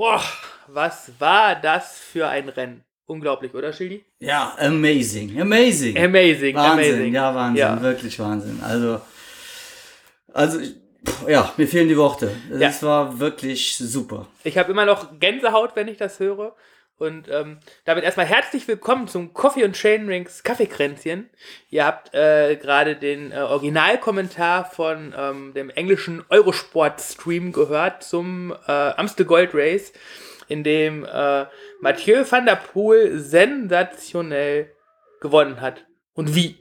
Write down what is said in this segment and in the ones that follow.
Boah, was war das für ein Rennen? Unglaublich, oder Schildi? Ja, amazing, amazing. Amazing, Wahnsinn, amazing. ja, Wahnsinn, Ja. wirklich Wahnsinn. Also, also, ja, mir fehlen die Worte. Es war wirklich super. Ich habe immer noch Gänsehaut, wenn ich das höre. Und ähm, damit erstmal herzlich willkommen zum Coffee und Chainrings Kaffeekränzchen. Ihr habt äh, gerade den äh, Originalkommentar von ähm, dem englischen Eurosport-Stream gehört zum äh, Amstel Gold Race, in dem äh, Mathieu van der Poel sensationell gewonnen hat. Und wie?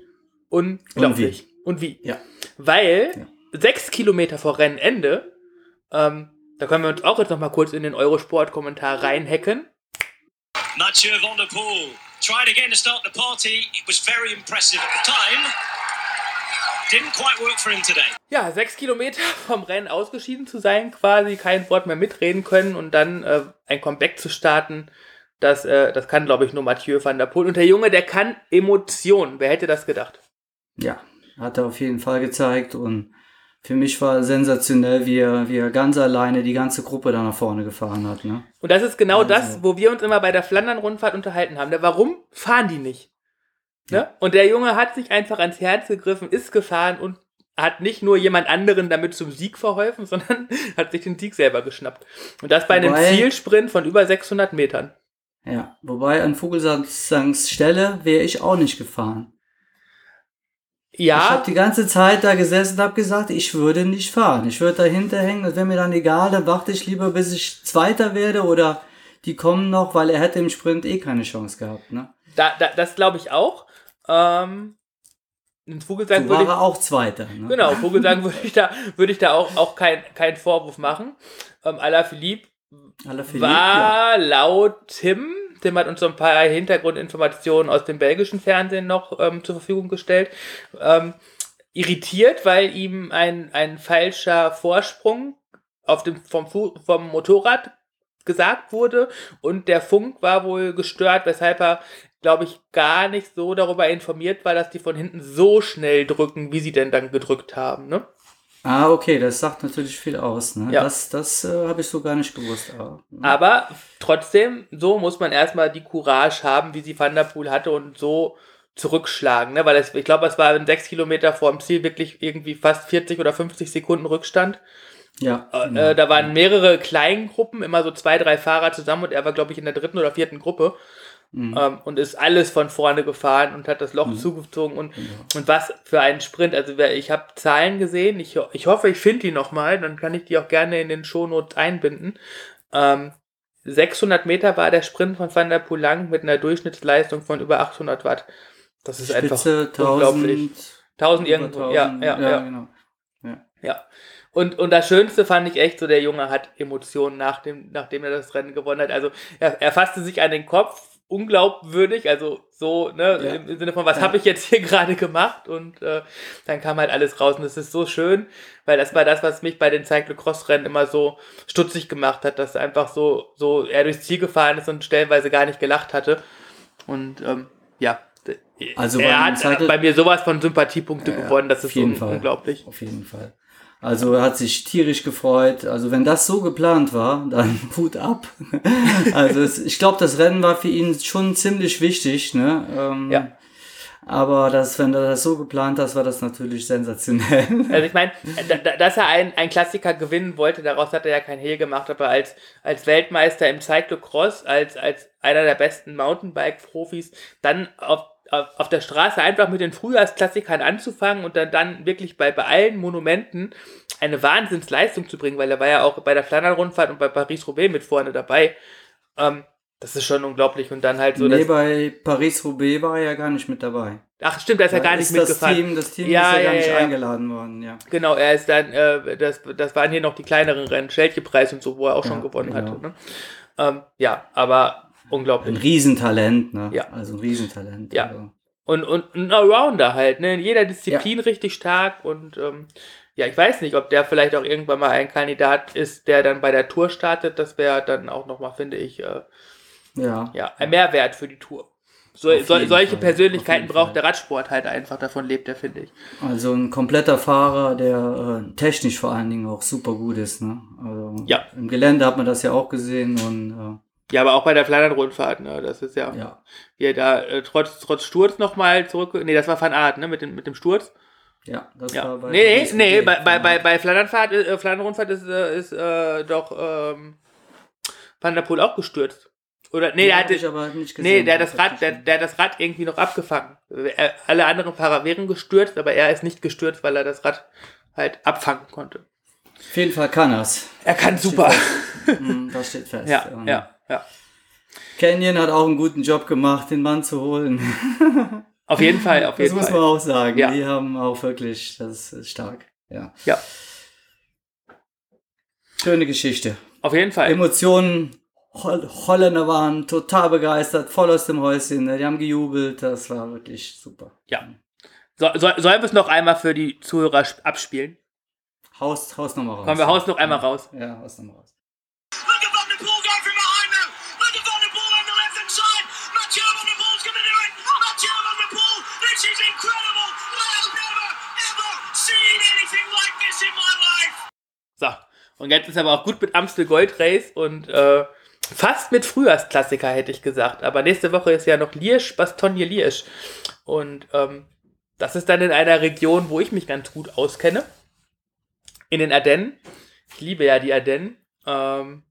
Unglaublich. Und wie? Ja. Weil sechs Kilometer vor Rennende, ähm, da können wir uns auch jetzt noch mal kurz in den Eurosport-Kommentar reinhacken. Mathieu van der Poel tried again to start the party. It was very impressive at the time. Didn't quite work for him today. Ja, sechs Kilometer vom Rennen ausgeschieden zu sein, quasi kein Wort mehr mitreden können und dann äh, ein Comeback zu starten, das, äh, das kann, glaube ich, nur Mathieu van der Poel. Und der Junge, der kann Emotionen. Wer hätte das gedacht? Ja, hat er auf jeden Fall gezeigt und für mich war sensationell, wie er, wie er ganz alleine die ganze Gruppe da nach vorne gefahren hat. Ne? Und das ist genau Wahnsinn. das, wo wir uns immer bei der Flandern-Rundfahrt unterhalten haben. Ne? Warum fahren die nicht? Ne? Und der Junge hat sich einfach ans Herz gegriffen, ist gefahren und hat nicht nur jemand anderen damit zum Sieg verholfen, sondern hat sich den Sieg selber geschnappt. Und das bei einem Wobei- Zielsprint von über 600 Metern. Ja, wobei an Vogelsangs Stelle wäre ich auch nicht gefahren. Ich Ja, habe die ganze Zeit da gesessen und habe gesagt, ich würde nicht fahren. Ich würde dahinter hängen, das wäre mir dann egal. Dann warte ich lieber, bis ich Zweiter werde oder die kommen noch, weil er hätte im Sprint eh keine Chance gehabt. Ne? da, da, das glaube ich auch. Ähm, Vogelsang würde war ich, er auch Zweiter. Ne? genau, Vogelsang würde ich da, würde ich da auch, auch keinen kein Vorwurf machen. Ähm, Alaphilippe Alaphilippe, ja. war laut Tim, Tim hat uns so ein paar Hintergrundinformationen aus dem belgischen Fernsehen noch ähm, zur Verfügung gestellt, ähm, irritiert, weil ihm ein, ein falscher Vorsprung auf dem, vom, vom Motorrad gesagt wurde und der Funk war wohl gestört, weshalb er, glaube ich, gar nicht so darüber informiert war, dass die von hinten so schnell drücken, wie sie denn dann gedrückt haben. Ne? Ah, okay, das sagt natürlich viel aus. Ne? Ja. Das, das äh, habe ich so gar nicht gewusst. Aber, Aber trotzdem, so muss man erstmal die Courage haben, wie sie Van der Poel hatte und so zurückschlagen. Ne? Weil es, ich glaube, es war in sechs Kilometer vor dem Ziel wirklich irgendwie fast 40 oder 50 Sekunden Rückstand. ja, Äh, da waren mehrere Kleingruppen, immer so zwei, drei Fahrer zusammen und er war, glaube ich, in der dritten oder vierten Gruppe. Ähm, und ist alles von vorne gefahren und hat das Loch zugezogen und, und was für einen Sprint. Also ich habe Zahlen gesehen, ich, ich hoffe, ich finde die nochmal, dann kann ich die auch gerne in den Shownotes einbinden. Ähm, 600 Meter war der Sprint von Van der Poel lang mit einer Durchschnittsleistung von über 800 Watt. Das ist einfach Spitze unglaublich. 1000, 1000 über irgendwo, 1000, ja, ja, ja. genau. Ja. Und, und das Schönste fand ich echt so, der Junge hat Emotionen nach dem, nachdem er das Rennen gewonnen hat. Also er, er fasste sich an den Kopf, unglaubwürdig, also so, ne, Ja. im Sinne von, was Ja. habe ich jetzt hier gerade gemacht? Und äh, dann kam halt alles raus. Und das ist so schön, weil das war das, was mich bei den Cyclocross-Rennen immer so stutzig gemacht hat, dass einfach so, so er durchs Ziel gefahren ist und stellenweise gar nicht gelacht hatte. Und ähm, ja. Also er hat Cycle- bei mir sowas von Sympathiepunkte gewonnen, das auf ist jeden un Fall. unglaublich. Auf jeden Fall. Also er hat sich tierisch gefreut. Also wenn das so geplant war, dann Hut ab. Also es, ich glaube, das Rennen war für ihn schon ziemlich wichtig. Ne? Ähm, Ja. Aber das, wenn er das so geplant hat, war das natürlich sensationell. Also ich meine, da- da- dass er einen, einen Klassiker gewinnen wollte, daraus hat er ja kein Hehl gemacht, aber als, als Weltmeister im Cyclocross, als, als einer der besten Mountainbike-Profis, dann auf, auf, der Straße einfach mit den Frühjahrsklassikern anzufangen und dann, dann wirklich bei, bei allen Monumenten eine Wahnsinnsleistung zu bringen, weil er war ja auch bei der Flandern-Rundfahrt und bei Paris-Roubaix mit vorne dabei. Ähm, Das ist schon unglaublich. Und dann halt so, nee, bei Paris-Roubaix war er ja gar nicht mit dabei. ach stimmt, da ist er gar nicht ist das mitgefahren. Team, das Team Ja, ist ja, ja, gar nicht ja, eingeladen worden, ja. Genau, er ist dann, äh, das, das waren hier noch die kleineren Rennen, Scheltje-Preis und so, wo er auch schon gewonnen genau. hatte. Ne? Ähm, ja, aber Ein unglaublich. Riesentalent, ne? Ja. Also ein Riesentalent. Ja. Also. Und, und ein Allrounder halt, ne? In jeder Disziplin richtig stark und ähm, ja, ich weiß nicht, ob der vielleicht auch irgendwann mal ein Kandidat ist, der dann bei der Tour startet. Das wäre dann auch nochmal, finde ich, äh, Ja. ja, ein Mehrwert für die Tour. So, so, solche Fall, Persönlichkeiten braucht Fall. der Radsport halt einfach, davon lebt er, finde ich. Also ein kompletter Fahrer, der äh, technisch vor allen Dingen auch super gut ist, ne? Also Ja. im Gelände hat man das ja auch gesehen und Ja, aber auch bei der Flandern-Rundfahrt, ne? Das ist ja, äh, ja. wie er da äh, trotz, trotz Sturz nochmal zurück. Nee, das war Van Aert, ne? Mit dem, mit dem Sturz. Ja, das Ja. war bei Nee, nee, nee, bei, bei, bei, bei Flandernfahrt, äh, Flandern-Rundfahrt ist, äh, ist äh, doch ähm, Van der Poel auch gestürzt. Oder, nee, der hatte, ich aber nicht gesehen. nee, der hat das Rad, der, der hat das Rad irgendwie noch abgefangen. Er, alle anderen Fahrer wären gestürzt, aber er ist nicht gestürzt, weil er das Rad halt abfangen konnte. Auf jeden Fall kann er's. Er kann super. Hm, Das steht fest. Ja, Ähm, ja, ja. Canyon hat auch einen guten Job gemacht, den Mann zu holen. Auf jeden Fall, auf Das jeden muss Fall. man auch sagen. Ja. Die haben auch wirklich, das ist stark. Ja. Ja. Schöne Geschichte. Auf jeden Fall. Emotionen. Hol Holländer waren total begeistert, voll aus dem Häuschen. Die haben gejubelt. Das war wirklich super. Ja. So, soll, sollen wir es noch einmal für die Zuhörer sp- abspielen? Haus, Haus nochmal raus. Kommen wir Haus noch einmal raus. Ja, Haus nochmal raus. Und jetzt ist aber auch gut mit Amstel Gold Race und äh, fast mit Frühjahrsklassiker, hätte ich gesagt. Aber nächste Woche ist ja noch Liesch, Bastogne Liesch. Und ähm, das ist dann in einer Region, wo ich mich ganz gut auskenne. In den Ardennen. Ich liebe ja die Ardennen. Ähm,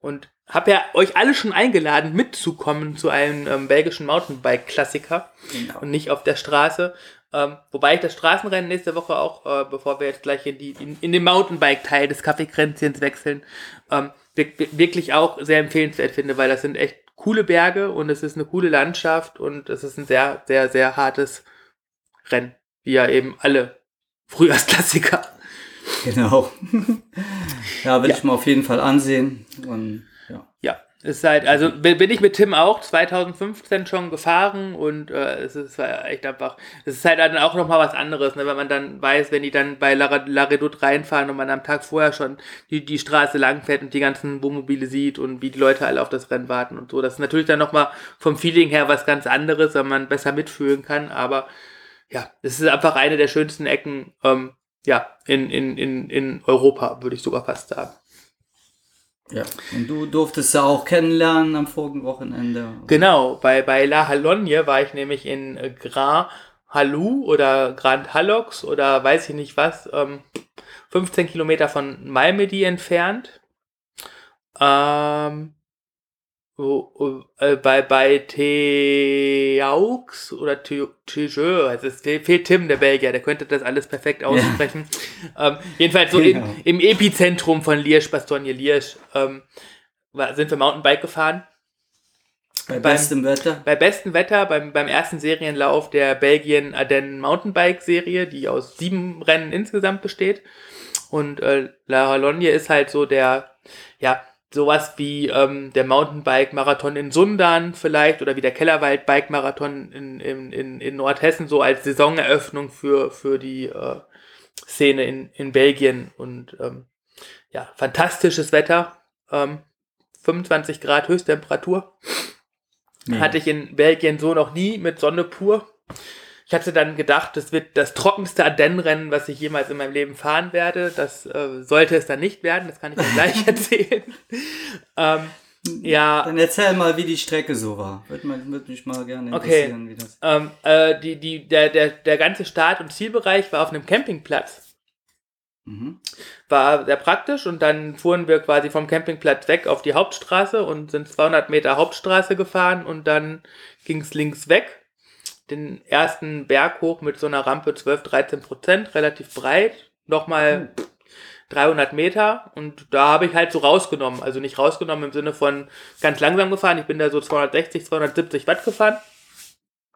und habe ja euch alle schon eingeladen, mitzukommen zu einem ähm, belgischen Mountainbike-Klassiker Genau. und nicht auf der Straße. Ähm, wobei ich das Straßenrennen nächste Woche auch, äh, bevor wir jetzt gleich in, die, in, in den Mountainbike-Teil des Kaffeekränzchens wechseln, ähm, wir- wir- wirklich auch sehr empfehlenswert finde, weil das sind echt coole Berge und es ist eine coole Landschaft und es ist ein sehr, sehr, sehr hartes Rennen, wie ja eben alle Frühjahrsklassiker. Genau. ja, will Ja. ich mal auf jeden Fall ansehen. Und ja. Ja, ist halt, also bin ich mit Tim auch 2015 schon gefahren und äh, es ist halt echt einfach, es ist halt dann auch nochmal was anderes, ne, wenn man dann weiß, wenn die dann bei La, La Redoute reinfahren und man am Tag vorher schon die, die Straße langfährt und die ganzen Wohnmobile sieht und wie die Leute alle auf das Rennen warten und so. Das ist natürlich dann nochmal vom Feeling her was ganz anderes, wenn man besser mitfühlen kann, aber ja, es ist einfach eine der schönsten Ecken, ähm, ja, in, in, in, in Europa, würde ich sogar fast sagen. Ja. Und du durftest ja auch kennenlernen am vorigen Wochenende. Genau, bei, bei La Halogne war ich nämlich in äh, Grand Halou oder Grand Halox oder weiß ich nicht was, ähm, 15 Kilometer von Malmedy entfernt. Ähm, äh, bei, bei Teux oder Teux, also es fe- fehlt Tim, der Belgier, der könnte das alles perfekt aussprechen. Ähm, jedenfalls so Genau. in, im Epizentrum von Liège, Bastogne Liège, ähm, sind wir Mountainbike gefahren Bei beim- bestem Wetter. bei bestem Wetter beim, beim ersten Serienlauf der Belgien Ardennen Mountainbike Serie, die aus sieben Rennen insgesamt besteht. Und äh, La Halogne ist halt so der, ja, sowas wie ähm, der Mountainbike-Marathon in Sundern vielleicht oder wie der Kellerwald-Bike-Marathon in, in, in, in Nordhessen, so als Saisoneröffnung für, für die äh, Szene in, in Belgien. Und ähm, ja, fantastisches Wetter. Ähm, 25 Grad Höchsttemperatur. Nee. Hatte ich in Belgien so noch nie mit Sonne pur. Ich hatte dann gedacht, das wird das trockenste Ardennenrennen, was ich jemals in meinem Leben fahren werde. Das äh, sollte es dann nicht werden, das kann ich dir gleich erzählen. ähm, ja, Dann erzähl mal, wie die Strecke so war. Würde, mal, würde mich mal gerne Okay. interessieren, wie das. ähm, äh, die, die, der, der, der ganze Start- und Zielbereich war auf einem Campingplatz. Mhm. War sehr praktisch und dann fuhren wir quasi vom Campingplatz weg auf die Hauptstraße und sind 200 Meter Hauptstraße gefahren und dann ging es links weg. Den ersten Berg hoch mit so einer Rampe 12, 13 Prozent, relativ breit. Nochmal 300 Meter und da habe ich halt so rausgenommen. Also nicht rausgenommen im Sinne von ganz langsam gefahren. Ich bin da so 260, 270 Watt gefahren.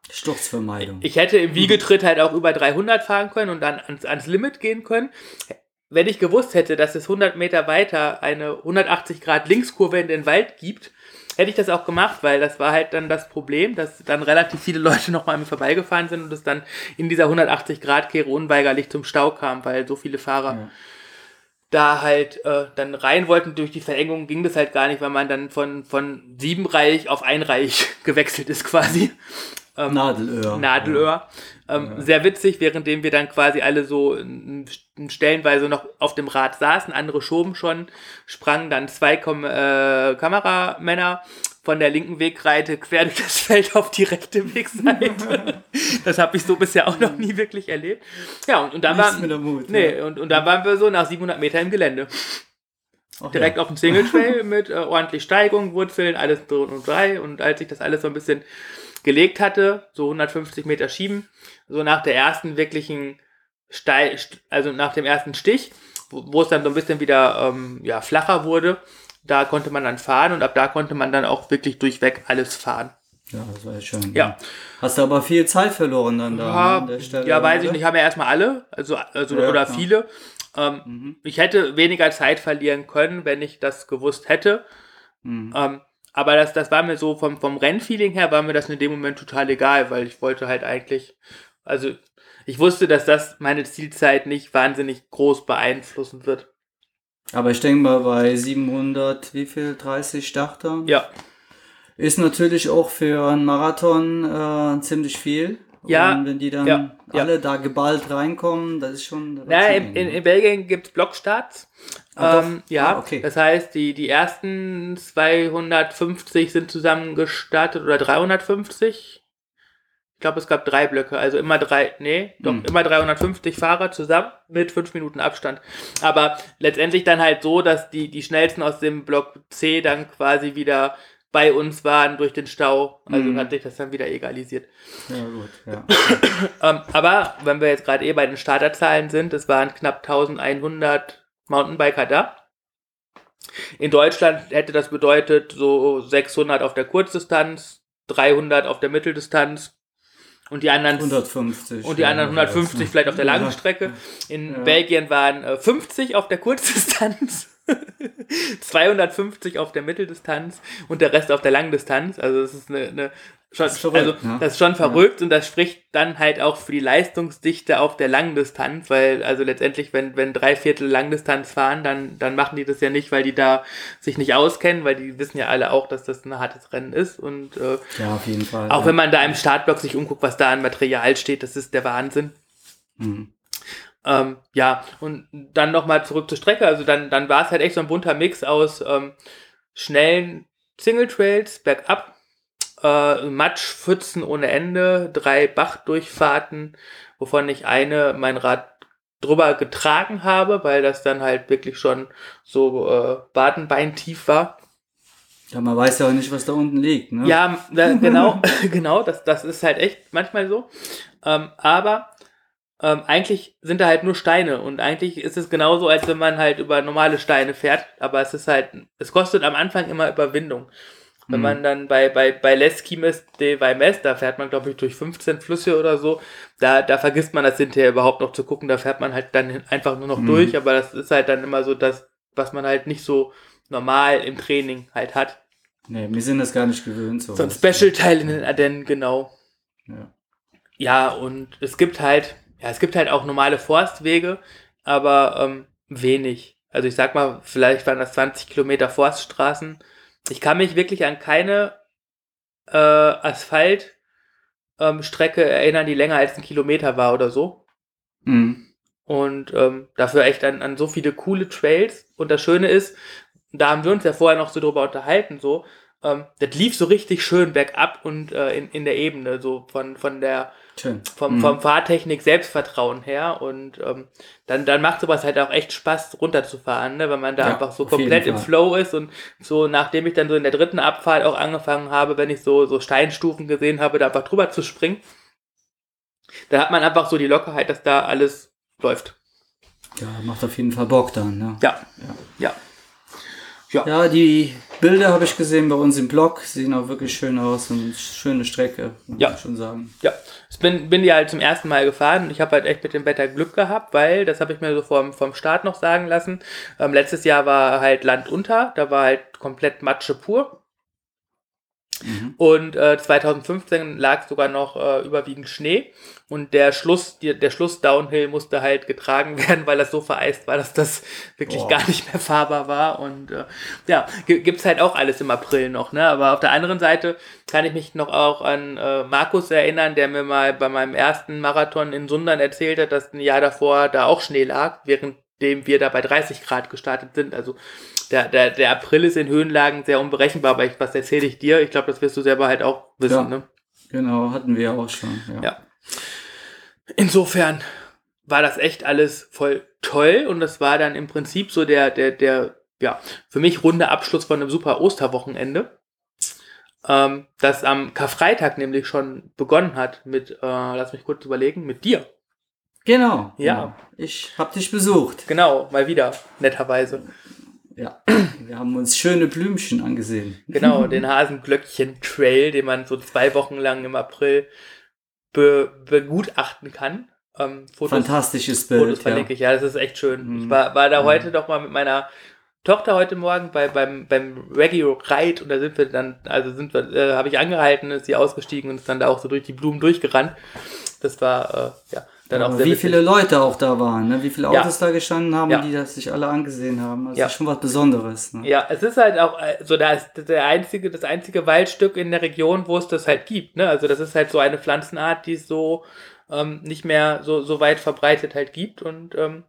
Sturzvermeidung. Ich hätte im Wiegetritt halt auch über 300 fahren können und dann ans, ans Limit gehen können. Wenn ich gewusst hätte, dass es 100 Meter weiter eine 180 Grad Linkskurve in den Wald gibt, hätte ich das auch gemacht, weil das war halt dann das Problem, dass dann relativ viele Leute noch mal an mir vorbeigefahren sind und es dann in dieser 180 Grad Kehre unweigerlich zum Stau kam, weil so viele Fahrer Ja. da halt äh, dann rein wollten. Durch die Verengung ging das halt gar nicht, weil man dann von, von siebenreich auf einreich gewechselt ist quasi. Nadelöhr. Nadelöhr. Ähm, Sehr witzig, währenddem wir dann quasi alle so in, in stellenweise noch auf dem Rad saßen, andere schoben schon, sprangen dann zwei Kom äh, Kameramänner von der linken Wegreite quer durch das Feld auf die rechte Wegseite. das habe ich so bisher auch noch nie wirklich erlebt. Ja, und, und dann Nichts waren, Mut, nee, ja. und, und dann waren wir so nach 700 Meter im Gelände. Ach Direkt ja. auf dem Single Trail mit äh, ordentlich Steigung, Wurzeln, alles drin und drei. Und als ich das alles so ein bisschen gelegt hatte, so 150 Meter schieben, so nach der ersten wirklichen Steil, st- also nach dem ersten Stich, wo, wo es dann so ein bisschen wieder ähm, ja, flacher wurde, da konnte man dann fahren und ab da konnte man dann auch wirklich durchweg alles fahren. Ja, das war ja schön. Ja. Hast du aber viel Zeit verloren dann da Ja, ne, an der Stelle. ja, weiß ich oder? nicht, haben ja erstmal alle, also, also Ja, oder klar. viele. Ähm, Ich hätte weniger Zeit verlieren können, wenn ich das gewusst hätte. Mhm. Ähm, aber das, das war mir so vom, vom Rennfeeling her, war mir das in dem Moment total egal, weil ich wollte halt eigentlich, also ich wusste, dass das meine Zielzeit nicht wahnsinnig groß beeinflussen wird. Aber ich denke mal, bei 700, wie viel? 30 Starter? Ja, Ist natürlich auch für einen Marathon äh, ziemlich viel. Ja, Und wenn die dann ja, ja. alle da geballt reinkommen, das ist schon. Schon in, in, in Belgien gibt es Blockstarts. Ah, ähm, ja, Ah, okay. das heißt, die, die ersten 250 sind zusammen gestartet oder 350. Ich glaube, es gab drei Blöcke, also immer drei, nee, doch, Hm. immer 350 Fahrer zusammen mit fünf Minuten Abstand. Aber letztendlich dann halt so, dass die, die schnellsten aus dem Block C dann quasi wieder bei uns waren durch den Stau. Also Mhm. hat sich das dann wieder egalisiert. Ja, gut, ja. Ähm, aber wenn wir jetzt gerade eh bei den Starterzahlen sind, es waren knapp 1100 Mountainbiker da. In Deutschland hätte das bedeutet so 600 auf der Kurzdistanz, 300 auf der Mitteldistanz und die anderen 150. und die anderen oder was, 150 ne? vielleicht auf der langen. Strecke. In Ja. Belgien waren äh, 50 auf der Kurzdistanz, 250 auf der Mitteldistanz und der Rest auf der Langdistanz. Also das ist eine, eine schon, Das ist verrückt, also ne? das ist schon verrückt und das spricht dann halt auch für die Leistungsdichte auf der Langdistanz, weil also letztendlich, wenn, wenn drei Viertel Langdistanz fahren, dann, dann machen die das ja nicht, weil die da sich nicht auskennen, weil die wissen ja alle auch, dass das ein hartes Rennen ist und äh, Ja, auf jeden Fall. auch ja. wenn man da im Startblock sich umguckt, was da an Material steht, das ist der Wahnsinn. Mhm. Ähm, ja, und dann nochmal zurück zur Strecke. Also dann, dann war es halt echt so ein bunter Mix aus ähm, schnellen Single Trails bergab, äh, Matschpfützen ohne Ende, drei Bachdurchfahrten, wovon ich eine mein Rad drüber getragen habe, weil das dann halt wirklich schon so äh, Badenbeintief war. ja, man weiß ja auch nicht, was da unten liegt. Ne? Ja, da, genau, genau, das, das ist halt echt manchmal so. Ähm, aber ähm, eigentlich sind da halt nur Steine und eigentlich ist es genauso, als wenn man halt über normale Steine fährt, aber es ist halt, es kostet am Anfang immer Überwindung. Wenn Mhm. man dann bei, bei, bei Les Quimes de Vaimes, da fährt man, glaube ich, durch 15 Flüsse oder so, da, da vergisst man das hinterher überhaupt noch zu gucken, da fährt man halt dann einfach nur noch Mhm. durch, aber das ist halt dann immer so das, was man halt nicht so normal im Training halt hat. Nee, wir sind das gar nicht gewöhnt. So ein sowas. Special-Teil in den Ardennen, genau. Ja. Ja, und es gibt halt, ja, es gibt halt auch normale Forstwege, aber ähm, wenig. Also ich sag mal, vielleicht waren das 20 Kilometer Forststraßen. Ich kann mich wirklich an keine äh, Asphaltstrecke ähm, Strecke erinnern, die länger als ein Kilometer war oder so. Mhm. Und ähm, dafür echt an, an so viele coole Trails. Und das Schöne ist, da haben wir uns ja vorher noch so drüber unterhalten, so, ähm, das lief so richtig schön bergab und äh, in, in der Ebene, so von, von der, Schön. vom, Mhm. vom Fahrtechnik Selbstvertrauen her. Und ähm, dann, dann macht sowas halt auch echt Spaß, runterzufahren, ne? wenn man da Ja, einfach so komplett im. Flow ist. Und so, nachdem ich dann so in der dritten Abfahrt auch angefangen habe, wenn ich so, so Steinstufen gesehen habe, da einfach drüber zu springen, da hat man einfach so die Lockerheit, dass da alles läuft. Ja, macht auf jeden Fall Bock dann. Ne? Ja. Ja. Ja, die Bilder habe ich gesehen bei uns im Blog. Sehen auch wirklich schön aus und schöne Strecke, muss Ja. ich schon sagen. Ja, ich bin, bin die halt zum ersten Mal gefahren. Ich habe halt echt mit dem Wetter Glück gehabt, weil, das habe ich mir so vom, vom Start noch sagen lassen, ähm, letztes Jahr war halt Land unter, da war halt komplett Matsche pur. Und äh, 2015 lag sogar noch äh, überwiegend Schnee und der Schluss, die, der Schluss Downhill musste halt getragen werden, weil das so vereist war, dass das wirklich Boah. gar nicht mehr fahrbar war. Und äh, ja, gi- gibt's halt auch alles im April noch, ne? Aber auf der anderen Seite kann ich mich noch auch an äh, Markus erinnern, der mir mal bei meinem ersten Marathon in Sundern erzählt hat, dass ein Jahr davor da auch Schnee lag, währenddem wir da bei 30 Grad gestartet sind. Also der, der, der April ist in Höhenlagen sehr unberechenbar, aber ich, was erzähle ich dir? Ich glaube, das wirst du selber halt auch wissen. Ja. Ne? Genau, hatten wir auch schon. Ja. Ja. Insofern war das echt alles voll toll und das war dann im Prinzip so der, der, der, ja, für mich runde Abschluss von einem super Osterwochenende. Ähm, das am Karfreitag nämlich schon begonnen hat mit, äh, lass mich kurz überlegen, mit dir. Genau. Ja. genau. Ich habe dich besucht. Genau, mal wieder, netterweise. Ja. Wir haben uns schöne Blümchen angesehen. Genau, den Hasenglöckchen-Trail, den man so zwei Wochen lang im April be begutachten kann. Ähm, Fotos, Fantastisches Fotos Bild. Ja. verlinke ich, ja, das ist echt schön. Mhm. Ich war, war da Mhm. heute doch mal mit meiner Tochter heute Morgen bei, beim, beim Reggae Ride und da sind wir dann, also sind wir, äh, habe ich angehalten, ist sie ausgestiegen und ist dann da auch so durch die Blumen durchgerannt. Das war, äh, ja, dann auch sehr wie viele Leute auch da waren, ne? wie viele Ja. Autos da gestanden haben, Ja. die das sich alle angesehen haben. Das Ja. ist schon was Besonderes. Ne? Ja, es ist halt auch äh, so das, der einzige, das einzige Waldstück in der Region, wo es das halt gibt. Ne? Also das ist halt so eine Pflanzenart, die es so ähm, nicht mehr so, so weit verbreitet halt gibt. Und ähm,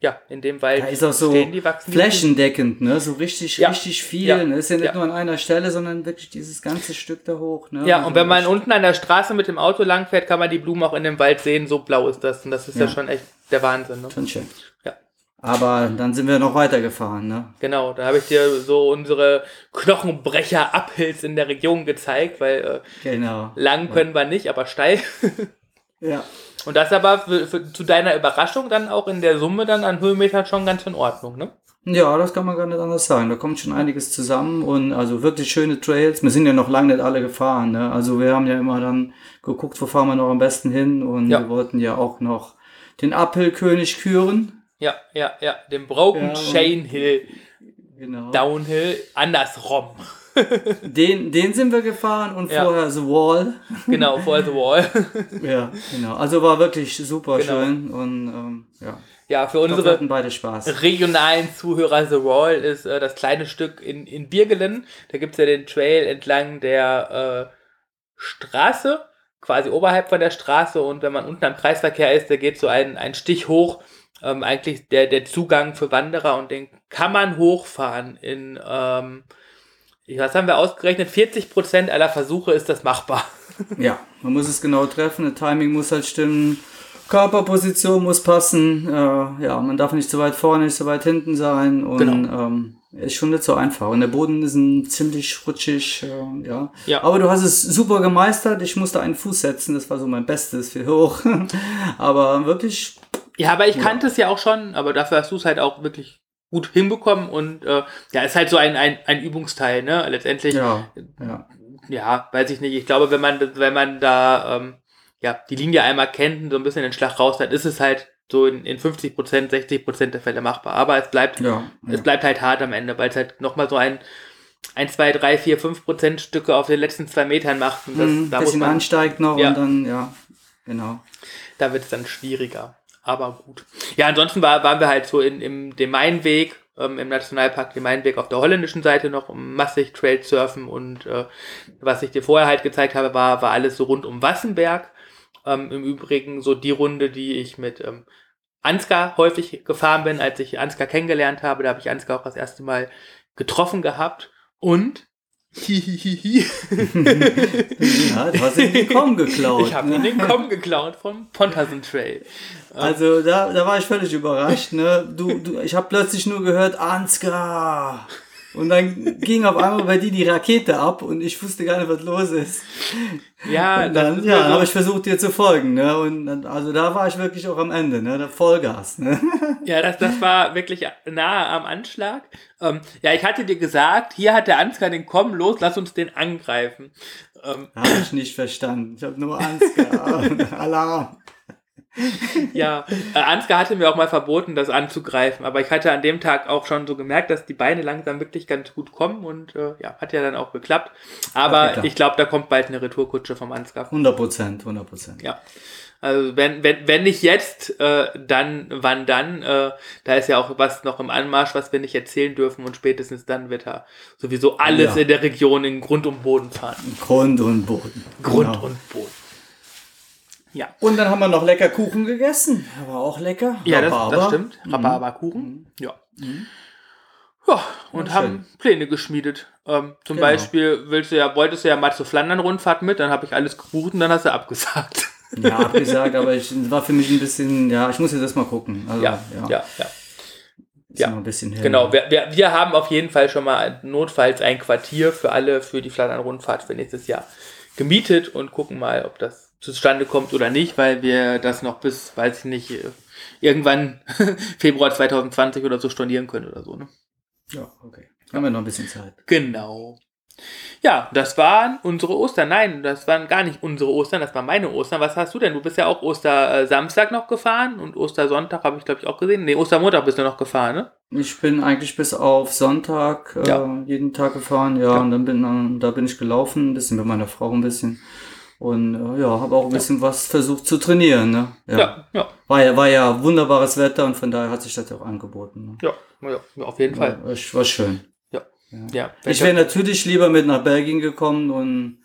ja, in dem Wald Da ist auch so stehen die, wachsen flächendeckend, ne? so richtig, Ja. richtig viel. Ja. Ne? Ist ja nicht Ja. nur an einer Stelle, sondern wirklich dieses ganze Stück da hoch. Ne? Ja, Also und wenn man echt- unten an der Straße mit dem Auto langfährt, kann man die Blumen auch in dem Wald sehen. So blau ist das. Und das ist ja, Ja. schon echt der Wahnsinn. Ne? Schon schön. Ja. Aber dann sind wir noch weitergefahren. Ne? Genau, da habe ich dir so unsere Knochenbrecher-Uphills in der Region gezeigt, weil äh, Genau. lang können wir nicht, aber steil. Ja. Und das aber für, für, zu deiner Überraschung dann auch in der Summe dann an Höhenmetern schon ganz in Ordnung, ne? Ja, das kann man gar nicht anders sagen. Da kommt schon einiges zusammen und also wirklich schöne Trails. Wir sind ja noch lange nicht alle gefahren. Ne? Also wir haben ja immer dann geguckt, wo fahren wir noch am besten hin und Ja. wir wollten ja auch noch den Uphill-König küren. Ja, ja, ja. Den Broken Ja, Chain Hill Genau. Downhill andersrum. Den, den sind wir gefahren und Ja. vorher The Wall. genau, vor the Wall. Ja, genau. Also war wirklich super Genau. schön und ähm, ja. ja, für unsere regionalen Zuhörer The Wall ist äh, das kleine Stück in, in Birgelen. Da gibt's ja den Trail entlang der äh, Straße, quasi oberhalb von der Straße. Und wenn man unten am Kreisverkehr ist, da geht so ein, ein Stich hoch. Ähm, eigentlich der, der Zugang für Wanderer und den kann man hochfahren in, ähm, was haben wir ausgerechnet? 40% aller Versuche ist das machbar. Ja, man muss es genau treffen, das Timing muss halt stimmen, Körperposition muss passen, äh, ja, man darf nicht zu weit vorne, nicht zu weit hinten sein und Genau. ähm, ist schon nicht so einfach. Und der Boden ist ein ziemlich rutschig, äh, ja. Ja. Aber du hast es super gemeistert, ich musste einen Fuß setzen, das war so mein Bestes für hoch. Aber wirklich, Ja, aber ich kannte es ja auch schon, aber dafür hast du es halt auch wirklich gut hinbekommen und äh, ja, ist halt so ein, ein, ein Übungsteil, ne? Letztendlich, ja. ja, ja. ja, weiß ich nicht. Ich glaube, wenn man, wenn man da ähm, ja, die Linie einmal kennt und so ein bisschen den Schlag raus hat, ist es halt so in, in 50 Prozent, 60 Prozent der Fälle machbar. Aber es bleibt, Ja, es ja. bleibt halt hart am Ende, weil es halt nochmal so ein, ein, zwei, drei, vier, fünf Prozent Stücke auf den letzten zwei Metern macht. Und das, Mhm, da muss bisschen man, ansteigt noch Ja. und dann, ja, genau. da wird es dann schwieriger. Aber gut. Ja, ansonsten war, waren wir halt so in, im dem Mainweg, ähm, im Nationalpark dem Mainweg auf der holländischen Seite noch massig Trail surfen und äh, was ich dir vorher halt gezeigt habe, war, war alles so rund um Wassenberg. Ähm, Im Übrigen so die Runde, die ich mit ähm, Ansgar häufig gefahren bin, als ich Ansgar kennengelernt habe. Da habe ich Ansgar auch das erste Mal getroffen gehabt und hihihihi. Ja, du hast ihn den Komm geklaut. Ich habe ne? ihn den Komm geklaut vom Pontasen Trail. Also da, da war ich völlig überrascht. Ne? Du, du, ich habe plötzlich nur gehört, Ansgar. Und dann ging auf einmal bei dir die Rakete ab und ich wusste gar nicht, was los ist. Ja, Und dann, ja, habe ich versucht, dir zu folgen. Ne? Und dann, also da war ich wirklich auch am Ende, ne? Da Vollgas. Ne? Ja, das, das war wirklich nahe am Anschlag. Ähm, ja, ich hatte dir gesagt, hier hat der Ansgar den Komm, los, lass uns den angreifen. Ähm, Habe ich nicht verstanden. Ich habe nur Angst gehabt. Alarm. ja, äh, Ansgar hatte mir auch mal verboten, das anzugreifen, aber ich hatte an dem Tag auch schon so gemerkt, dass die Beine langsam wirklich ganz gut kommen und äh, ja, hat ja dann auch geklappt. Aber geklappt. ich glaube, da kommt bald eine Retourkutsche vom Ansgar. 100 Prozent, 100 Prozent. Ja. Also wenn, wenn, wenn nicht jetzt, äh, dann wann dann? Äh, da ist ja auch was noch im Anmarsch, was wir nicht erzählen dürfen und spätestens dann wird er sowieso alles Ja. in der Region in Grund und Boden fahren. Grund und Boden. Grund Genau. und Boden. Ja. Und dann haben wir noch lecker Kuchen gegessen. War auch lecker. Ja, das, das stimmt. Rhabarberkuchen. Ja. Mhm. Ja, und Ja, haben Pläne geschmiedet. Ähm, zum Genau. Beispiel willst du ja, wolltest du ja mal zur Flandern-Rundfahrt mit, dann habe ich alles gebucht und dann hast du abgesagt. Ja, abgesagt, aber ich war für mich ein bisschen, ja, ich muss jetzt erst mal gucken. Also, Ja, ja, ja. Ja. noch ein bisschen. Genau, wir, wir, wir haben auf jeden Fall schon mal notfalls ein Quartier für alle für die Flandern-Rundfahrt für nächstes Jahr gemietet und gucken mal, ob das zustande kommt oder nicht, weil wir das noch bis, weiß ich nicht, äh, irgendwann Februar 2020 oder so stornieren können oder so. Ne? Ja, okay. Haben wir noch ein bisschen Zeit. Genau. Ja, das waren unsere Ostern. Nein, das waren gar nicht unsere Ostern, das waren meine Ostern. Was hast du denn? Du bist ja auch Ostersamstag noch gefahren und Ostersonntag habe ich, glaube ich, auch gesehen. Nee, Ostermontag bist du noch gefahren, ne? Ich bin eigentlich bis auf Sonntag äh, Ja. jeden Tag gefahren, ja, Ja. und dann bin äh, da bin ich gelaufen, ein bisschen mit meiner Frau ein bisschen und äh, ja, habe auch ein bisschen was versucht zu trainieren, ne? Ja, ja, War ja war ja wunderbares Wetter und von daher hat sich das auch angeboten. Ne? ja, ja, ja auf jeden Fall. War, war schön. Ja, Ich wäre natürlich lieber mit nach Belgien gekommen und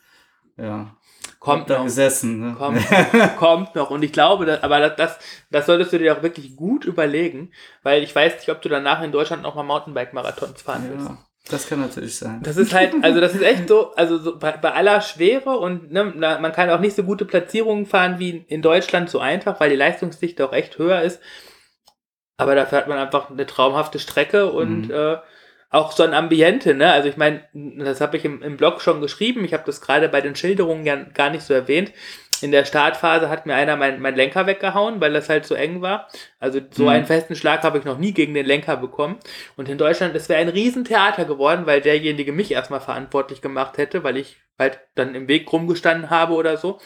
ja, kommt noch. gesessen. Ne? Kommt, kommt noch. Und ich glaube, dass, aber das, das, das solltest du dir auch wirklich gut überlegen, weil ich weiß nicht, ob du danach in Deutschland nochmal Mountainbike-Marathons fahren willst. Das kann natürlich sein. Das ist halt, also das ist echt so, also so bei, bei aller Schwere und ne, man kann auch nicht so gute Platzierungen fahren wie in Deutschland so einfach, weil die Leistungsdichte auch echt höher ist. Aber dafür hat man einfach eine traumhafte Strecke und Mhm. äh, auch so ein Ambiente, ne? Also ich meine, das habe ich im, im Blog schon geschrieben, ich habe das gerade bei den Schilderungen ja gar nicht so erwähnt. In der Startphase hat mir einer mein, mein Lenker weggehauen, weil das halt so eng war. Also so Mhm. einen festen Schlag habe ich noch nie gegen den Lenker bekommen. Und in Deutschland, es wäre ein Riesentheater geworden, weil derjenige mich erstmal verantwortlich gemacht hätte, weil ich halt dann im Weg rumgestanden habe oder so.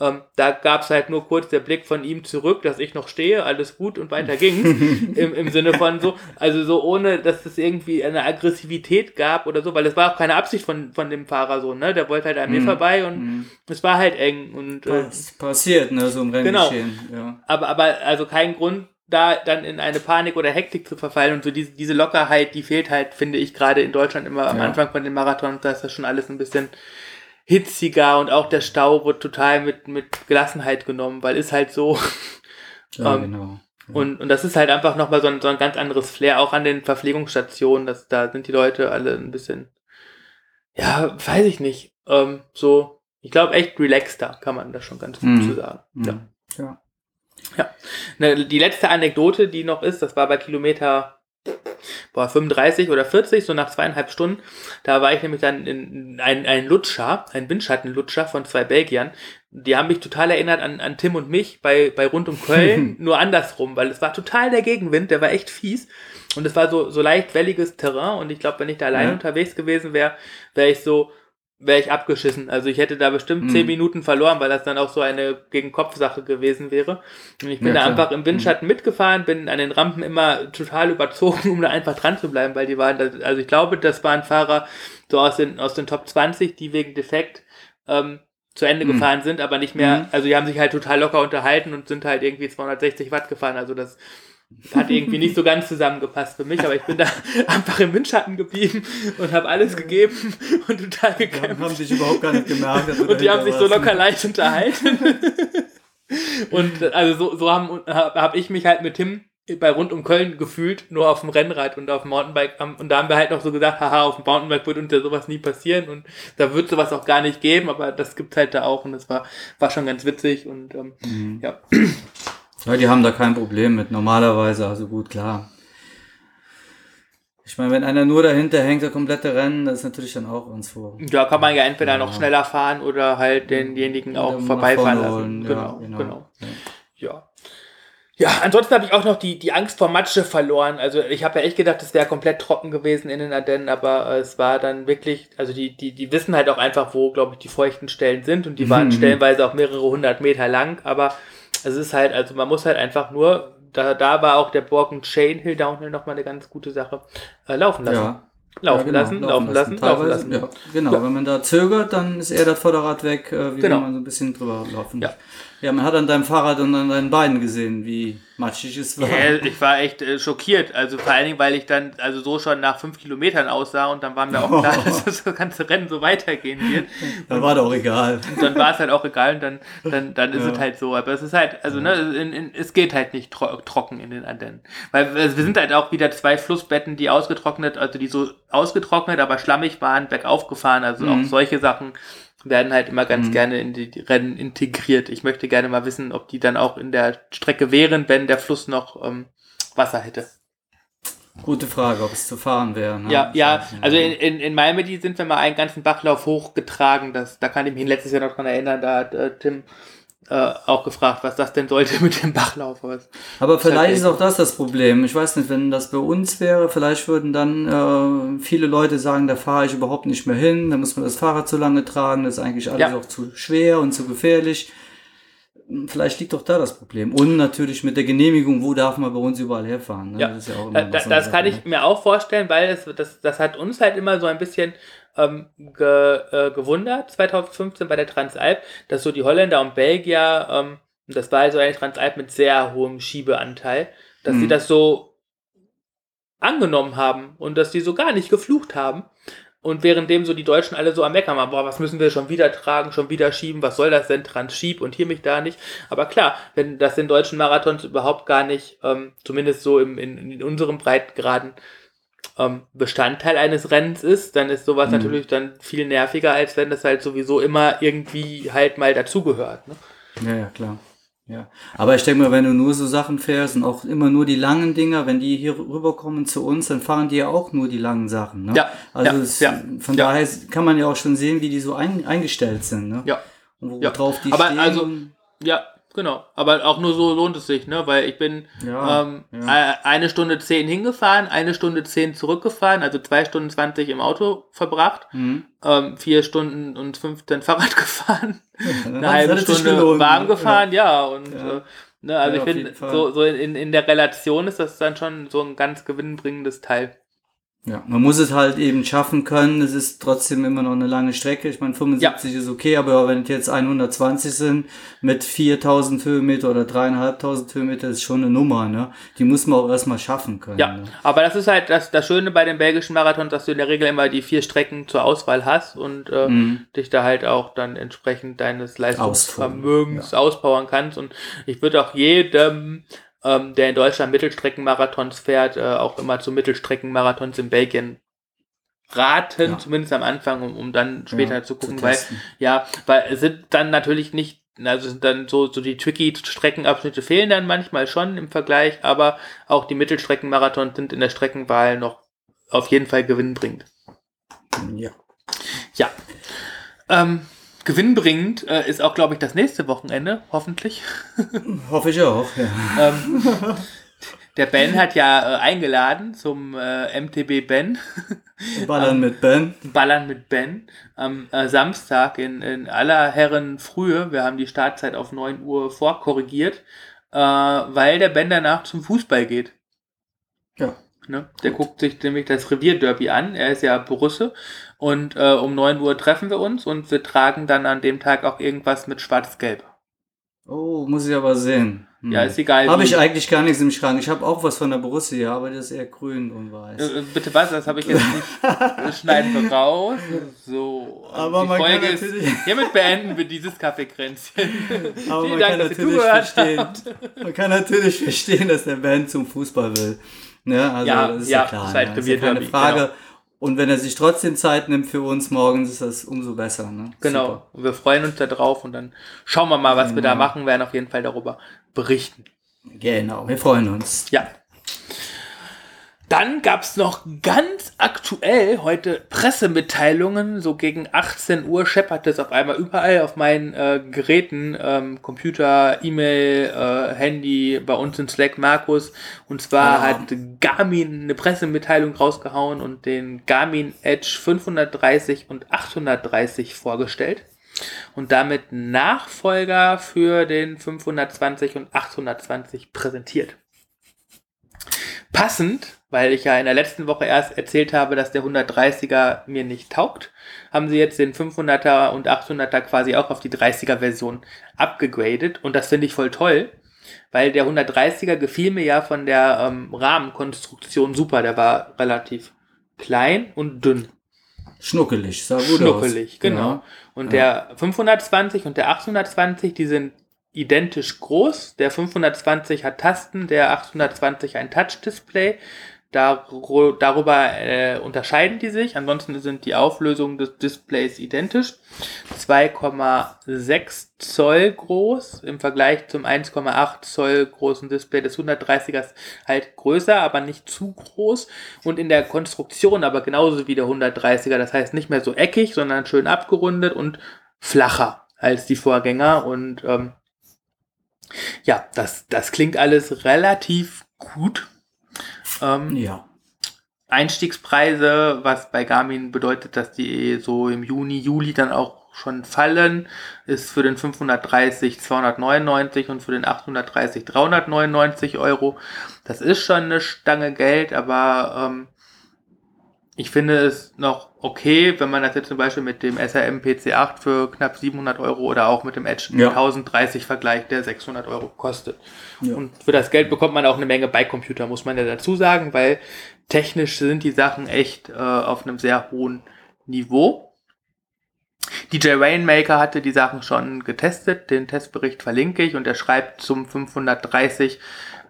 Ähm, da gab es halt nur kurz der Blick von ihm zurück, dass ich noch stehe, alles gut und weiter ging. Im, Im Sinne von so, also so ohne, dass es irgendwie eine Aggressivität gab oder so, weil das war auch keine Absicht von, von dem Fahrer so, ne? Der wollte halt an mir Mhm. vorbei und Mhm. es war halt eng und äh, passiert, ne, so im Renngeschehen. Ja. aber, aber also kein Grund, da dann in eine Panik oder Hektik zu verfallen und so diese, diese Lockerheit, die fehlt halt, finde ich, gerade in Deutschland immer am Ja. Anfang von den Marathons, da ist das schon alles ein bisschen hitziger und auch der Stau wird total mit, mit Gelassenheit genommen, weil ist halt so. Ja, Ähm, genau. Ja. Und, und das ist halt einfach nochmal so ein, so ein ganz anderes Flair, auch an den Verpflegungsstationen, dass da sind die Leute alle ein bisschen, ja, weiß ich nicht, ähm, so, ich glaube echt relaxter, kann man das schon ganz gut Mhm. zu sagen. Ja. Mhm. Ja. Ne, die letzte Anekdote, die noch ist, das war bei Kilometer boah, 35 oder 40, so nach zweieinhalb Stunden. Da war ich nämlich dann in ein, ein Lutscher, ein Windschattenlutscher von zwei Belgiern. Die haben mich total erinnert an, an Tim und mich bei, bei Rund um Köln, nur andersrum, weil es war total der Gegenwind, der war echt fies. Und es war so, so leicht welliges Terrain und ich glaube, wenn ich da allein Ja. unterwegs gewesen wäre, wäre ich so, wäre ich abgeschissen. Also ich hätte da bestimmt Mhm. zehn Minuten verloren, weil das dann auch so eine Gegen-Kopf-Sache gewesen wäre. Und ich bin Ja, da klar. einfach im Windschatten mitgefahren, bin an den Rampen immer total überzogen, um da einfach dran zu bleiben, weil die waren, da, also ich glaube, das waren Fahrer so aus den, aus den Top 20, die wegen Defekt ähm, zu Ende Mhm. gefahren sind, aber nicht mehr, Mhm. also die haben sich halt total locker unterhalten und sind halt irgendwie 260 Watt gefahren, also das hat irgendwie nicht so ganz zusammengepasst für mich, aber ich bin da einfach im Windschatten geblieben und habe alles gegeben und total Die gekämpft. haben, haben sich überhaupt gar nicht gemerkt. Und die haben sich so locker leicht unterhalten. und äh, also so, so habe hab ich mich halt mit Tim bei rund um Köln gefühlt, nur auf dem Rennrad und auf dem Mountainbike. Und da haben wir halt noch so gesagt, haha, auf dem Mountainbike wird uns ja sowas nie passieren und da wird sowas auch gar nicht geben, aber das gibt's halt da auch und das war, war schon ganz witzig und ähm, Mhm. ja. Ja, die haben da kein Problem mit, normalerweise, also gut, klar. Ich meine, wenn einer nur dahinter hängt, der komplette Rennen, das ist natürlich dann auch uns vor. Da kann man ja entweder noch schneller fahren oder halt denjenigen auch vorbeifahren lassen. holen, ja, Genau, genau. genau. Ja. Ja. Ja, ansonsten habe ich auch noch die, die Angst vor Matsche verloren. Also ich habe ja echt gedacht, es wäre komplett trocken gewesen in den Ardennen, aber es war dann wirklich, also die, die, die wissen halt auch einfach, wo, glaube ich, die feuchten Stellen sind und die waren Mhm. stellenweise auch mehrere hundert Meter lang, aber es ist halt, also man muss halt einfach nur, da, da war auch der Borken Chain Hill Downhill nochmal eine ganz gute Sache, äh, laufen lassen. Ja. Laufen, Ja, genau, lassen, laufen lassen, laufen Teilweise, lassen. Ja, genau, Ja. wenn man da zögert, dann ist eher das Vorderrad weg, äh, wie Genau. wenn man so ein bisschen drüber laufen. Ja. Ja, man hat an deinem Fahrrad und an deinen Beinen gesehen, wie matschig es war. Ja, ich war echt äh, schockiert. Also vor allen Dingen, weil ich dann also so schon nach fünf Kilometern aussah und dann war mir auch klar, dass das ganze Rennen so weitergehen wird. Da war doch egal. Und dann war es halt auch egal und dann, dann, dann ist Ja. es halt so. Aber es ist halt, also ne, in, in, es geht halt nicht tro trocken in den Ardennen. Weil also wir sind halt auch wieder zwei Flussbetten, die ausgetrocknet, also die so ausgetrocknet, aber schlammig waren, bergauf gefahren. Also Mhm. auch solche Sachen werden halt immer ganz gerne in die, Rennen integriert. Ich möchte gerne mal wissen, ob die dann auch in der Strecke wären, wenn der Fluss noch ähm, Wasser hätte. Gute Frage, ob es zu fahren wäre. Ne? Ja, ja, also in, in, in Malmedy sind wir mal einen ganzen Bachlauf hochgetragen. Das, da kann ich mich letztes Jahr noch dran erinnern, da hat äh, Tim äh, auch gefragt, was das denn sollte mit dem Bachlauf. Aber Aber vielleicht halt ist auch das das Problem. Ich weiß nicht, wenn das bei uns wäre, vielleicht würden dann äh, viele Leute sagen, da fahre ich überhaupt nicht mehr hin, da muss man das Fahrrad zu lange tragen, das ist eigentlich alles Ja. auch zu schwer und zu gefährlich. Vielleicht liegt doch da das Problem. Und natürlich mit der Genehmigung, wo darf man bei uns überall herfahren. Ne? Ja, Das, ja Da, da, das kann ich mir auch vorstellen, weil es, das, das hat uns halt immer so ein bisschen ähm, ge, äh, gewundert, 2015 bei der Transalp, dass so die Holländer und Belgier, ähm, das war also eine Transalp mit sehr hohem Schiebeanteil, dass sie Mhm. das so angenommen haben und dass die so gar nicht geflucht haben. Und währenddem so die Deutschen alle so am Meckern waren, boah, was müssen wir schon wieder tragen, schon wieder schieben, was soll das denn, Transschieb und hier mich da nicht. Aber klar, wenn das in deutschen Marathons überhaupt gar nicht, ähm, zumindest so im, in, in unserem Breitengraden, ähm, Bestandteil eines Rennens ist, dann ist sowas Mhm. natürlich dann viel nerviger, als wenn das halt sowieso immer irgendwie halt mal dazugehört. Ne? Ja, ja, klar. Ja. Aber ich denke mal, wenn du nur so Sachen fährst und auch immer nur die langen Dinger, wenn die hier rüberkommen zu uns, dann fahren die ja auch nur die langen Sachen. Ne? Ja, Also ja, es, ja, von ja. daher kann man ja auch schon sehen, wie die so ein, eingestellt sind. Ne? Ja. Und Ja. worauf die Aber stehen. also- Ja, genau. Aber auch nur so lohnt es sich, ne? Weil ich bin Ja, ähm, ja. äh, eine Stunde zehn hingefahren, eine Stunde zehn zurückgefahren, also zwei Stunden zwanzig im Auto verbracht, Mhm. ähm, vier Stunden und 15 Fahrrad gefahren, eine halbe Stunde warm gefahren, ja. und äh, ne, also ich finde, so, so in, in der Relation ist das dann schon so ein ganz gewinnbringendes Teil. Ja, man muss es halt eben schaffen können. Es ist trotzdem immer noch eine lange Strecke. Ich meine, 75 ist okay, aber wenn es jetzt 120 sind mit 4000 Höhenmeter oder 3500 Höhenmeter, ist schon eine Nummer, ne? Die muss man auch erstmal schaffen können. Ja, Ne? aber das ist halt das, das Schöne bei den belgischen Marathons, dass du in der Regel immer die vier Strecken zur Auswahl hast und äh, Mhm. dich da halt auch dann entsprechend deines Leistungsvermögens Austoben, auspowern kannst. Und ich würde auch jedem, ähm, der in Deutschland Mittelstreckenmarathons fährt, äh, auch immer zu Mittelstreckenmarathons in Belgien raten, Ja. zumindest am Anfang, um, um dann später Ja, zu gucken, zu weil ja, weil es sind dann natürlich nicht, also sind dann so, so die tricky Streckenabschnitte fehlen dann manchmal schon im Vergleich, aber auch die Mittelstreckenmarathons sind in der Streckenwahl noch auf jeden Fall gewinnbringend. Ja. Ja. Ähm, gewinnbringend äh, ist auch, glaube ich, das nächste Wochenende, hoffentlich. Hoffe ich auch, ja. ähm, der Ben hat ja äh, eingeladen zum äh, MTB Ben. Ballern mit Ben. Ballern mit Ben am äh, Samstag in, in aller Herren Frühe. Wir haben die Startzeit auf 9 Uhr vorkorrigiert, äh, weil der Ben danach zum Fußball geht. Ja. Ne? Der guckt sich nämlich das Revierderby an. Er ist ja Borusse. Und äh, um 9 Uhr treffen wir uns und wir tragen dann an dem Tag auch irgendwas mit Schwarz-Gelb. Oh, muss ich aber sehen. Hm. Ja, ist egal. Habe ich eigentlich gar nichts im Schrank. Ich habe auch was von der Borussia, aber das ist eher grün und weiß. Äh, bitte was? Das habe ich jetzt nicht. Schneiden wir raus. So. Aber die man kann Folge ist. natürlich- Hiermit beenden wir dieses Kaffeekränzchen. Aber Vielen man Dank, kann dass ihr natürlich verstehen. habt. Man kann natürlich verstehen, dass der Ben zum Fußball will. Ne? Also Ja, das ist ja, ja, klar. halt ne? Ist ja keine Frage. genau. Und wenn er sich trotzdem Zeit nimmt für uns morgens, ist das umso besser. Ne? Genau. Super. Und wir freuen uns da drauf und dann schauen wir mal, was wir da Genau. machen, werden auf jeden Fall darüber berichten. Genau, wir freuen uns. Ja. Dann gab es noch ganz aktuell heute Pressemitteilungen. So gegen 18 Uhr scheppert es auf einmal überall auf meinen äh, Geräten, ähm, Computer, E-Mail, äh, Handy, bei uns in Slack Markus. Und zwar Ja. hat Garmin eine Pressemitteilung rausgehauen und den Garmin Edge 530 und 830 vorgestellt. Und damit Nachfolger für den 520 und 820 präsentiert passend, weil ich ja in der letzten Woche erst erzählt habe, dass der 130er mir nicht taugt, haben sie jetzt den 500er und 800er quasi auch auf die 30er Version abgegradet und das finde ich voll toll, weil der 130er gefiel mir ja von der ähm, Rahmenkonstruktion super, der war relativ klein und dünn. Schnuckelig, sah gut Schnuckelig, aus. genau. Ja. Und der 520 und der 820, die sind identisch groß. Der 520 hat Tasten, der 820 ein Touch-Display. Daru- Darüber äh, unterscheiden die sich. Ansonsten sind die Auflösungen des Displays identisch. 2,6 Zoll groß im Vergleich zum 1,8 Zoll großen Display des 130ers halt größer, aber nicht zu groß. Und in der Konstruktion aber genauso wie der 130er. Das heißt nicht mehr so eckig, sondern schön abgerundet und flacher als die Vorgänger. Und ähm, ja, das, das klingt alles relativ gut. Ähm, ja. Einstiegspreise, was bei Garmin bedeutet, dass die so im Juni, Juli dann auch schon fallen, ist für den 530 299 und für den 830 399 Euro. Das ist schon eine Stange Geld, aber ähm, ich finde es noch okay, wenn man das jetzt zum Beispiel mit dem SRM PC8 für knapp 700 Euro oder auch mit dem Edge Ja. 1030 vergleicht, der 600 Euro kostet. Ja. Und für das Geld bekommt man auch eine Menge Beicomputer, muss man ja dazu sagen, weil technisch sind die Sachen echt äh, auf einem sehr hohen Niveau. DJ Rainmaker hatte die Sachen schon getestet, den Testbericht verlinke ich und er schreibt zum 530,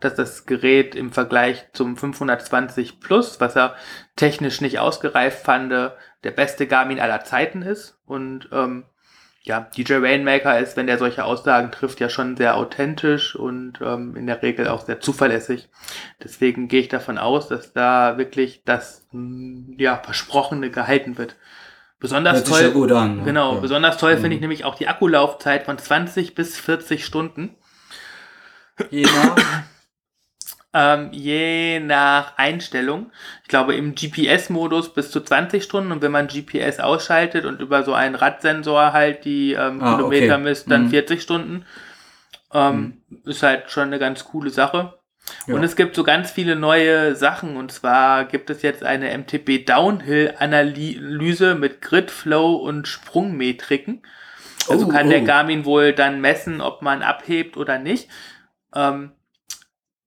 dass das Gerät im Vergleich zum 520 Plus, was er technisch nicht ausgereift fand, der beste Garmin aller Zeiten ist. Und ähm, ja, DJ Rainmaker ist, wenn der solche Aussagen trifft, ja schon sehr authentisch und ähm, in der Regel auch sehr zuverlässig. Deswegen gehe ich davon aus, dass da wirklich das mh, ja, Versprochene gehalten wird. Besonders Hört sich toll. ja gut an. ne? Genau, ja. besonders toll Mhm. finde ich nämlich auch die Akkulaufzeit von 20 bis 40 Stunden. Je nach, Ähm, je nach Einstellung. Ich glaube im GPS-Modus bis zu 20 Stunden und wenn man GPS ausschaltet und über so einen Radsensor halt die ähm, Ah, Kilometer okay. misst, dann Mhm. 40 Stunden. Ähm, Ist halt schon eine ganz coole Sache. Ja. Und es gibt so ganz viele neue Sachen. Und zwar gibt es jetzt eine MTB Downhill-Analyse mit Grid, Flow und Sprungmetriken. Also Oh, kann der oh. Garmin wohl dann messen, ob man abhebt oder nicht. Ähm,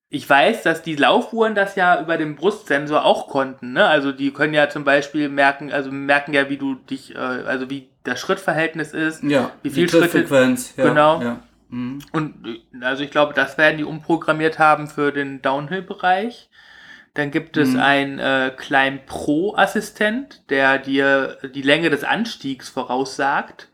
ich weiß, dass die Laufuhren das ja über den Brustsensor auch konnten. Ne? Also die können ja zum Beispiel merken, also merken ja, wie du dich, äh, also wie das Schrittverhältnis ist. ja, Wie viel die Trittfrequenz. Ja, Genau. Ja. Mhm. Und äh, also ich glaube, das werden die umprogrammiert haben für den Downhill-Bereich. Dann gibt es Mhm. einen äh, Climb Pro-Assistent, der dir die Länge des Anstiegs voraussagt.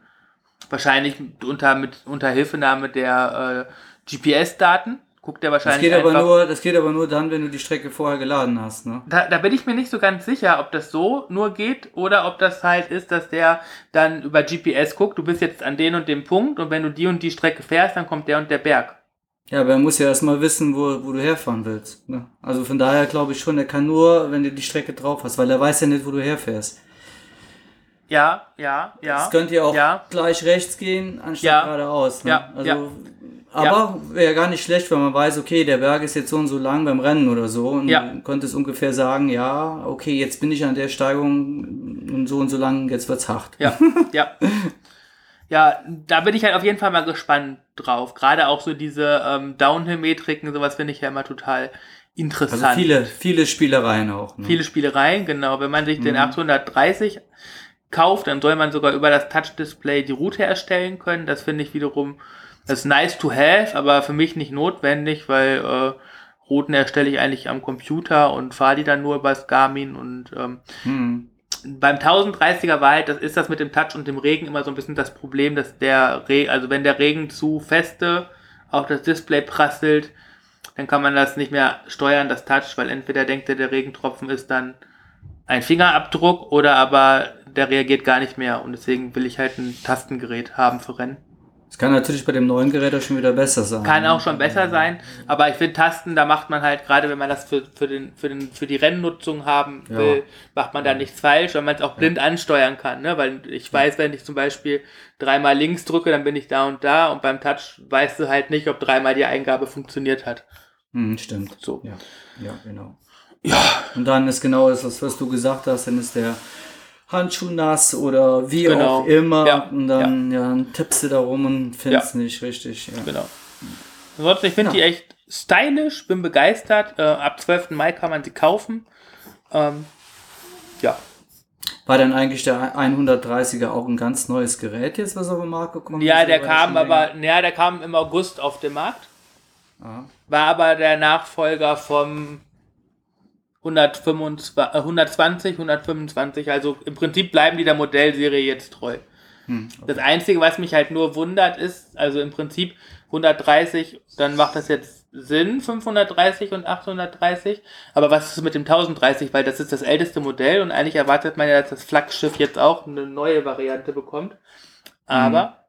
Wahrscheinlich unter, mit, unter Hilfenahme der äh, GPS-Daten. Guckt er Das wahrscheinlich geht, aber einfach. nur, das geht aber nur dann, wenn du die Strecke vorher geladen hast. Ne? Da, da bin ich mir nicht so ganz sicher, ob das so nur geht oder ob das halt ist, dass der dann über GPS guckt, du bist jetzt an den und dem Punkt und wenn du die und die Strecke fährst, dann kommt der und der Berg. Ja, aber er muss ja erstmal wissen, wo, wo du herfahren willst. Ne? Also von daher glaube ich schon, er kann nur, wenn du die Strecke drauf hast, weil er weiß ja nicht, wo du herfährst. Ja, ja, ja. Es könnte ja auch Ja. gleich rechts gehen, anstatt Ja. geradeaus. Ne? Ja, also, ja. Aber wäre gar nicht schlecht, wenn man weiß, okay, der Berg ist jetzt so und so lang beim Rennen oder so und Ja. du könntest ungefähr sagen, ja, okay, jetzt bin ich an der Steigung und so und so lang, jetzt wird's hart. Ja, ja. Ja, da bin ich halt auf jeden Fall mal gespannt drauf. Gerade auch so diese ähm, Downhill-Metriken, sowas finde ich ja immer total interessant. Also viele, viele Spielereien auch. Ne? Viele Spielereien, genau. Wenn man sich den Mhm. 830 kauft, dann soll man sogar über das Touch-Display die Route erstellen können. Das finde ich wiederum, das ist nice to have, aber für mich nicht notwendig, weil äh, Routen erstelle ich eigentlich am Computer und fahre die dann nur übers Garmin und ähm, Hm. beim 1030er war halt, das ist das mit dem Touch und dem Regen immer so ein bisschen das Problem, dass der Regen, also wenn der Regen zu feste auf das Display prasselt, dann kann man das nicht mehr steuern, das Touch, weil entweder denkt er, der Regentropfen ist dann ein Fingerabdruck oder aber der reagiert gar nicht mehr und deswegen will ich halt ein Tastengerät haben für Rennen. Das kann natürlich bei dem neuen Gerät auch schon wieder besser sein. Kann auch schon besser sein, aber ich finde Tasten, da macht man halt, gerade wenn man das für, für, den, für, den, für die Rennnutzung haben will, Ja. macht man da nichts falsch, weil man es auch blind ansteuern kann. Ne? Weil ich weiß, wenn ich zum Beispiel dreimal links drücke, dann bin ich da und da und beim Touch weißt du halt nicht, ob dreimal die Eingabe funktioniert hat. Hm, stimmt. So. Ja, ja, genau. Ja, Und dann ist genau das, was du gesagt hast, dann ist der Handschuh nass oder wie Genau. auch immer. Ja, Und dann, ja. dann tippst du da rum und findest Ja. nicht richtig. Ja. genau. Ansonsten, ich finde Ja. die echt stylisch, bin begeistert. Äh, ab 12. Mai kann man sie kaufen. Ähm, ja, War dann eigentlich der 130er auch ein ganz neues Gerät jetzt, was auf den Markt gekommen ist? Ja, der kam aber, ja, der kam im August auf den Markt. Ah. War aber der Nachfolger vom 125, äh, 120, 125. Also im Prinzip bleiben die der Modellserie jetzt treu. Hm, Das Einzige, was mich halt nur wundert, ist, also im Prinzip 130, dann macht das jetzt Sinn, 530 und 830. Aber was ist mit dem 1030? Weil das ist das älteste Modell und eigentlich erwartet man ja, dass das Flaggschiff jetzt auch eine neue Variante bekommt. Aber,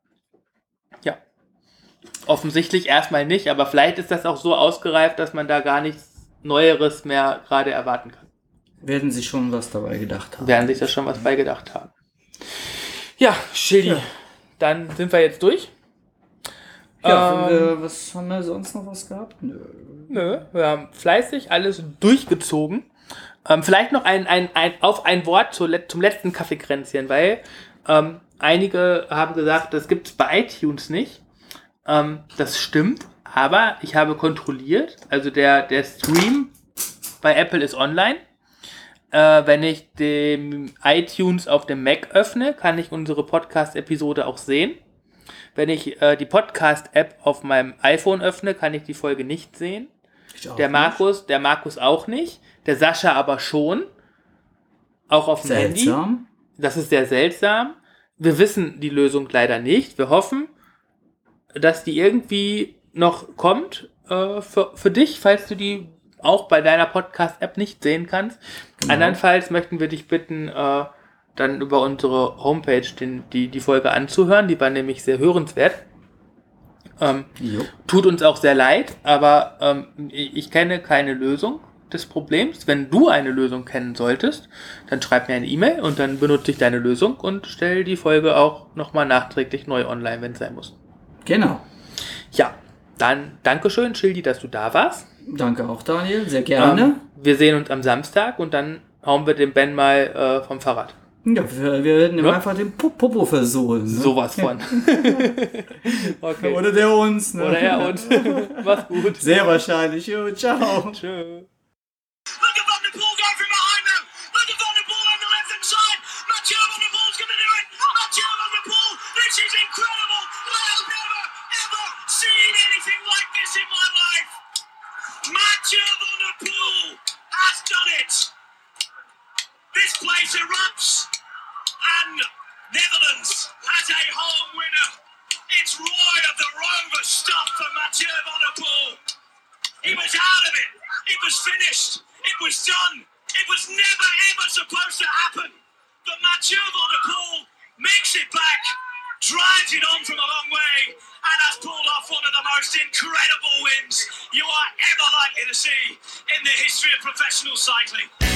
ja. Offensichtlich erstmal nicht, aber vielleicht ist das auch so ausgereift, dass man da gar nichts Neueres mehr gerade erwarten kann. Werden sie schon was dabei gedacht haben. Werden sich da schon was bei gedacht haben. Ja, Schildi, Ja. dann sind wir jetzt durch. Ja, Ähm, wir, was haben wir sonst noch was gehabt? Nö. Nö, wir haben fleißig alles durchgezogen. Ähm, vielleicht noch ein, ein, ein, auf ein Wort zu, zum letzten Kaffeekränzchen, weil ähm, einige haben gesagt, das gibt es bei iTunes nicht. Ähm, das stimmt, aber ich habe kontrolliert, also der, der Stream bei Apple ist online. Äh, wenn ich dem iTunes auf dem Mac öffne, kann ich unsere Podcast-Episode auch sehen. Wenn ich äh, die Podcast-App auf meinem iPhone öffne, kann ich die Folge nicht sehen. Der nicht. Markus, der Markus auch nicht. Der Sascha aber schon. Auch auf dem Handy. Das ist sehr seltsam. Wir wissen die Lösung leider nicht. Wir hoffen, dass die irgendwie noch kommt äh, für, für dich, falls du die auch bei deiner Podcast-App nicht sehen kannst. Genau. Andernfalls möchten wir dich bitten, äh, dann über unsere Homepage den, die, die Folge anzuhören. Die war nämlich sehr hörenswert. Ähm. Tut uns auch sehr leid, aber ähm, ich kenne keine Lösung des Problems. Wenn du eine Lösung kennen solltest, dann schreib mir eine E-Mail und dann benutze ich deine Lösung und stell die Folge auch nochmal nachträglich neu online, wenn es sein muss. Genau. Ja, dann Dankeschön, Schildi, dass du da warst. Danke auch, Daniel. Sehr gerne. Ähm, wir sehen uns am Samstag und dann hauen wir den Ben mal äh, vom Fahrrad. Ja, wir, wir werden ihm Ja. einfach den Po- Popo versohlen. Ne? Sowas von. okay. Oder der uns. Ne? Oder er und. Mach's gut. Sehr wahrscheinlich. Jo, ciao. Tschö. A home winner. It's Roy of the Rover stuff for Mathieu Poel. He was out of it. It was finished. It was done. It was never ever supposed to happen. But Mathieu Poel makes it back, drives it on from a long way, and has pulled off one of the most incredible wins you are ever likely to see in the history of professional cycling.